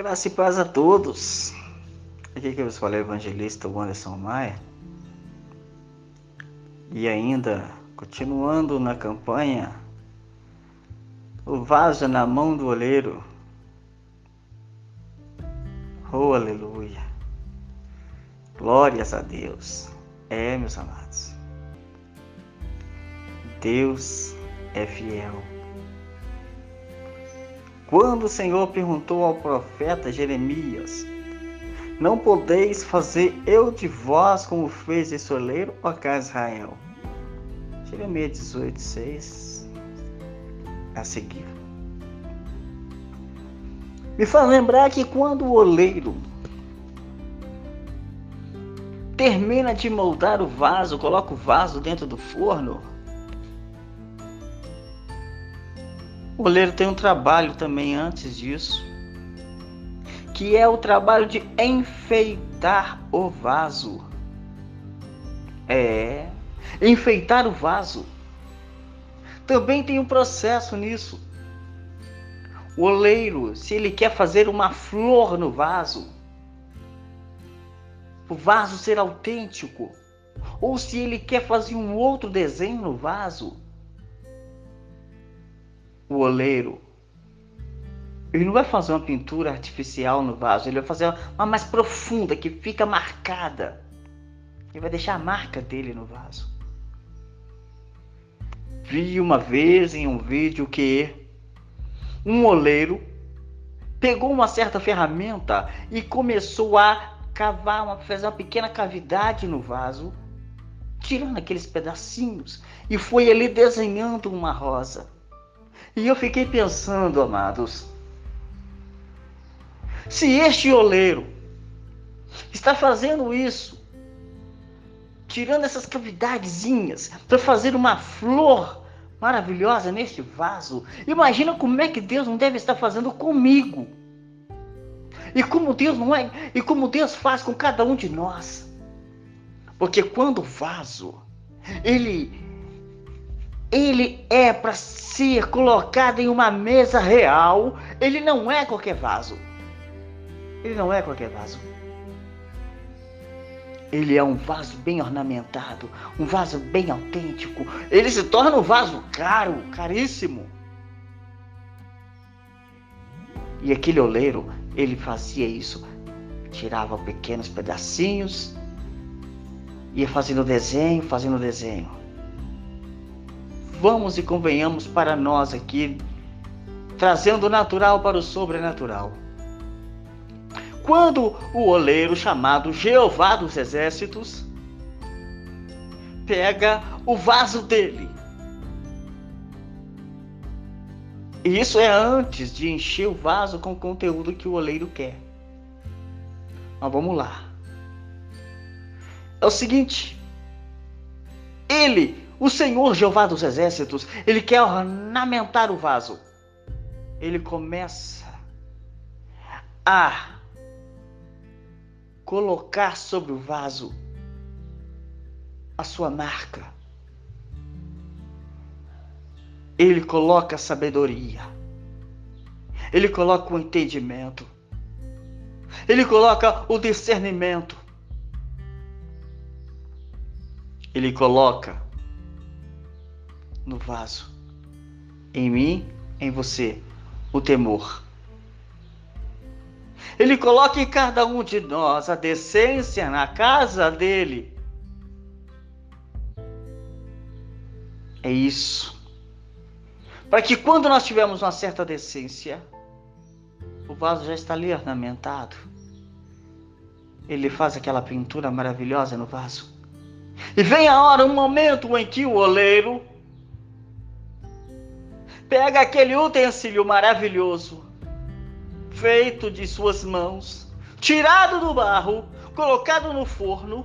Graça e paz a todos. Aqui que eu falo é o evangelista Anderson Maia. E ainda, continuando na campanha, o vaso na mão do oleiro. Oh, aleluia. Glórias a Deus. É, meus amados. Deus é fiel. Quando o Senhor perguntou ao profeta Jeremias: Não podeis fazer eu de vós como fez esse oleiro, ó casa Israel? Jeremias 18, 6 a seguir. Me faz lembrar que quando o oleiro termina de moldar o vaso, coloca o vaso dentro do forno, O oleiro tem um trabalho também antes disso, que é o trabalho de enfeitar o vaso. É, enfeitar o vaso. Também tem um processo nisso. O oleiro, se ele quer fazer uma flor no vaso, o vaso ser autêntico, ou se ele quer fazer um outro desenho no vaso, o oleiro, ele não vai fazer uma pintura artificial no vaso, ele vai fazer uma mais profunda, que fica marcada. Ele vai deixar a marca dele no vaso. Vi uma vez em um vídeo que um oleiro pegou uma certa ferramenta e começou a cavar, uma, fazer uma pequena cavidade no vaso, tirando aqueles pedacinhos, e foi ali desenhando uma rosa. E eu fiquei pensando, amados, se este oleiro está fazendo isso, tirando essas cavidadezinhas para fazer uma flor maravilhosa neste vaso, imagina como é que Deus não deve estar fazendo comigo. E como Deus não é, e como Deus faz com cada um de nós. Porque quando o vaso ele ele é para ser colocado em uma mesa real. Ele não é qualquer vaso. Ele não é qualquer vaso. Ele é um vaso bem ornamentado, um vaso bem autêntico. Ele se torna um vaso caro, caríssimo. E aquele oleiro, ele fazia isso, tirava pequenos pedacinhos, ia fazendo desenho, fazendo desenho vamos e convenhamos para nós aqui, trazendo o natural para o sobrenatural. Quando o oleiro chamado Jeová dos Exércitos pega o vaso dele, e isso é antes de encher o vaso com o conteúdo que o oleiro quer. Mas vamos lá. É o seguinte: ele o Senhor Jeová dos Exércitos, ele quer ornamentar o vaso. Ele começa a colocar sobre o vaso a sua marca. Ele coloca a sabedoria. Ele coloca o entendimento. Ele coloca o discernimento. Ele coloca no vaso. Em mim, em você, o temor. Ele coloca em cada um de nós a decência na casa dele. É isso. Para que quando nós tivermos uma certa decência, o vaso já está ali ornamentado. Ele faz aquela pintura maravilhosa no vaso. E vem a hora, um momento em que o oleiro pega aquele utensílio maravilhoso, feito de suas mãos, tirado do barro, colocado no forno,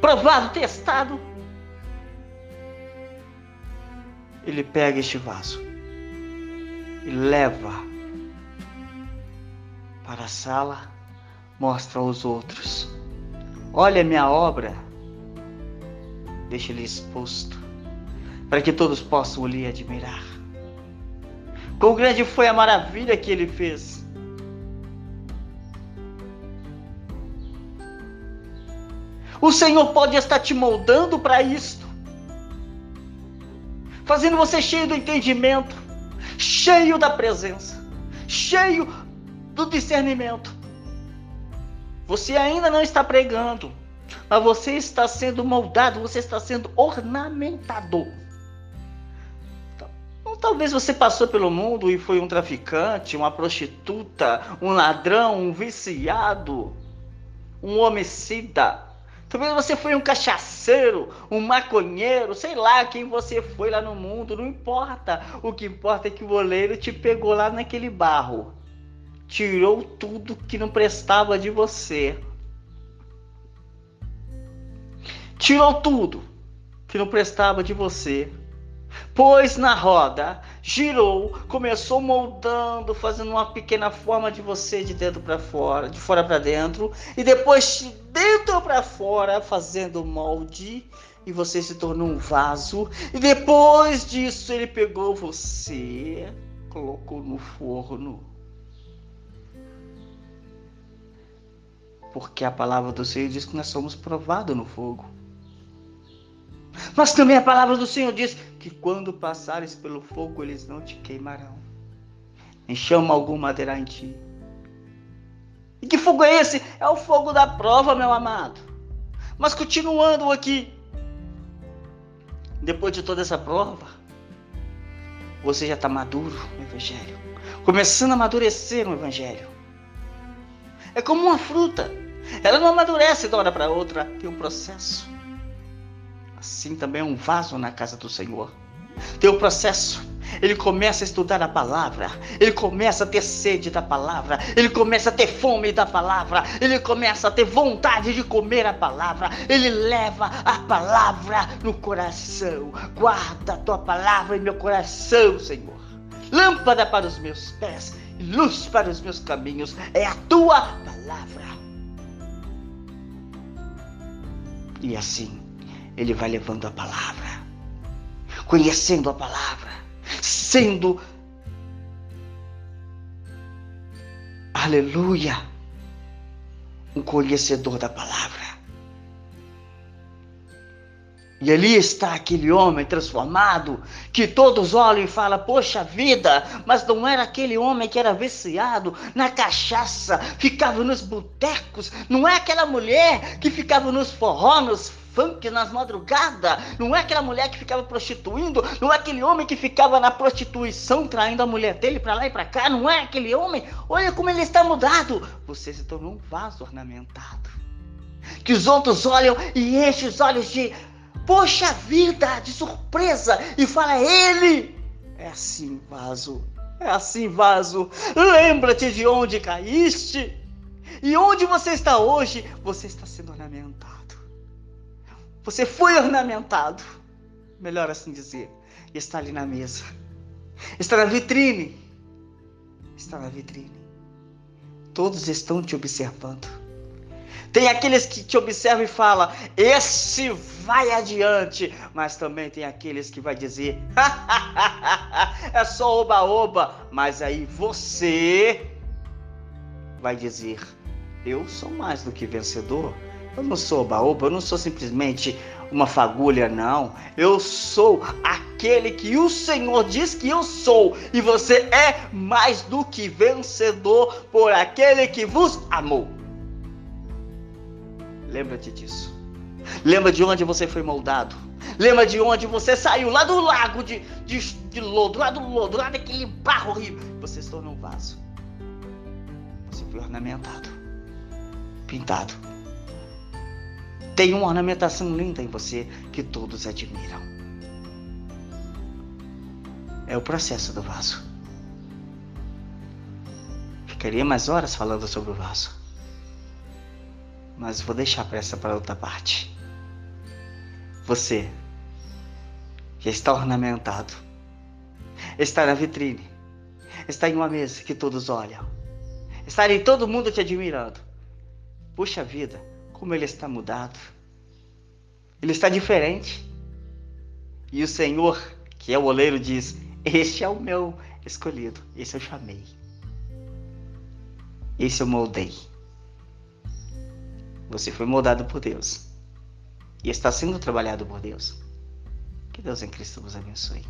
provado, testado. Ele pega este vaso e leva para a sala, mostra aos outros: Olha minha obra, deixa ele exposto para que todos possam lhe admirar. Quão grande foi a maravilha que ele fez. O Senhor pode estar te moldando para isto, fazendo você cheio do entendimento, cheio da presença, cheio do discernimento. Você ainda não está pregando, mas você está sendo moldado, você está sendo ornamentado. Talvez você passou pelo mundo e foi um traficante, uma prostituta, um ladrão, um viciado, um homicida. Talvez você foi um cachaceiro, um maconheiro, sei lá quem você foi lá no mundo, não importa. O que importa é que o oleiro te pegou lá naquele barro tirou tudo que não prestava de você. Tirou tudo que não prestava de você. Pôs na roda, girou, começou moldando, fazendo uma pequena forma de você de dentro para fora, de fora para dentro, e depois de dentro para fora, fazendo molde, e você se tornou um vaso. E depois disso, ele pegou você, colocou no forno porque a palavra do Senhor diz que nós somos provados no fogo. Mas também a palavra do Senhor diz que quando passares pelo fogo, eles não te queimarão, nem chama alguma madeira em ti. E que fogo é esse? É o fogo da prova, meu amado. Mas continuando aqui, depois de toda essa prova, você já está maduro no Evangelho, começando a amadurecer no Evangelho. É como uma fruta. Ela não amadurece de uma hora para outra, tem um processo. Assim também é um vaso na casa do Senhor. Tem um processo. Ele começa a estudar a palavra, ele começa a ter sede da palavra, ele começa a ter fome da palavra, ele começa a ter vontade de comer a palavra, ele leva a palavra no coração. Guarda a tua palavra em meu coração, Senhor. Lâmpada para os meus pés luz para os meus caminhos é a tua palavra. E assim, ele vai levando a palavra, conhecendo a palavra, sendo, aleluia, um conhecedor da palavra. E ali está aquele homem transformado, que todos olham e falam: Poxa vida, mas não era aquele homem que era viciado na cachaça, ficava nos botecos, não é aquela mulher que ficava nos forró, nos funk, nas madrugadas, não é aquela mulher que ficava prostituindo, não é aquele homem que ficava na prostituição traindo a mulher dele para lá e para cá, não é aquele homem. Olha como ele está mudado. Você se tornou um vaso ornamentado. Que os outros olham e enchem os olhos de Poxa vida, de surpresa, e fala ele. É assim, vaso. É assim, vaso. Lembra-te de onde caíste. E onde você está hoje, você está sendo ornamentado. Você foi ornamentado. Melhor assim dizer. Está ali na mesa. Está na vitrine. Está na vitrine. Todos estão te observando. Tem aqueles que te observam e falam: esse vai adiante. Mas também tem aqueles que vai dizer: é só oba-oba. Mas aí você vai dizer: eu sou mais do que vencedor. Eu não sou oba-oba, eu não sou simplesmente uma fagulha, não. Eu sou aquele que o Senhor diz que eu sou. E você é mais do que vencedor por aquele que vos amou. Lembra-te disso. Lembra de onde você foi moldado. Lembra de onde você saiu, lá do lago de, de, de lodo, lá do lodo, lá daquele barro horrível. Você se tornou um vaso. Você foi ornamentado, pintado. Tem uma ornamentação linda em você que todos admiram. É o processo do vaso. Ficaria mais horas falando sobre o vaso mas vou deixar para essa para outra parte. Você já está ornamentado, está na vitrine, está em uma mesa que todos olham, está em todo mundo te admirando. Puxa vida, como ele está mudado. Ele está diferente. E o Senhor, que é o oleiro, diz: Este é o meu, escolhido, esse eu chamei. Esse eu moldei. Você foi moldado por Deus e está sendo trabalhado por Deus. Que Deus em Cristo vos abençoe.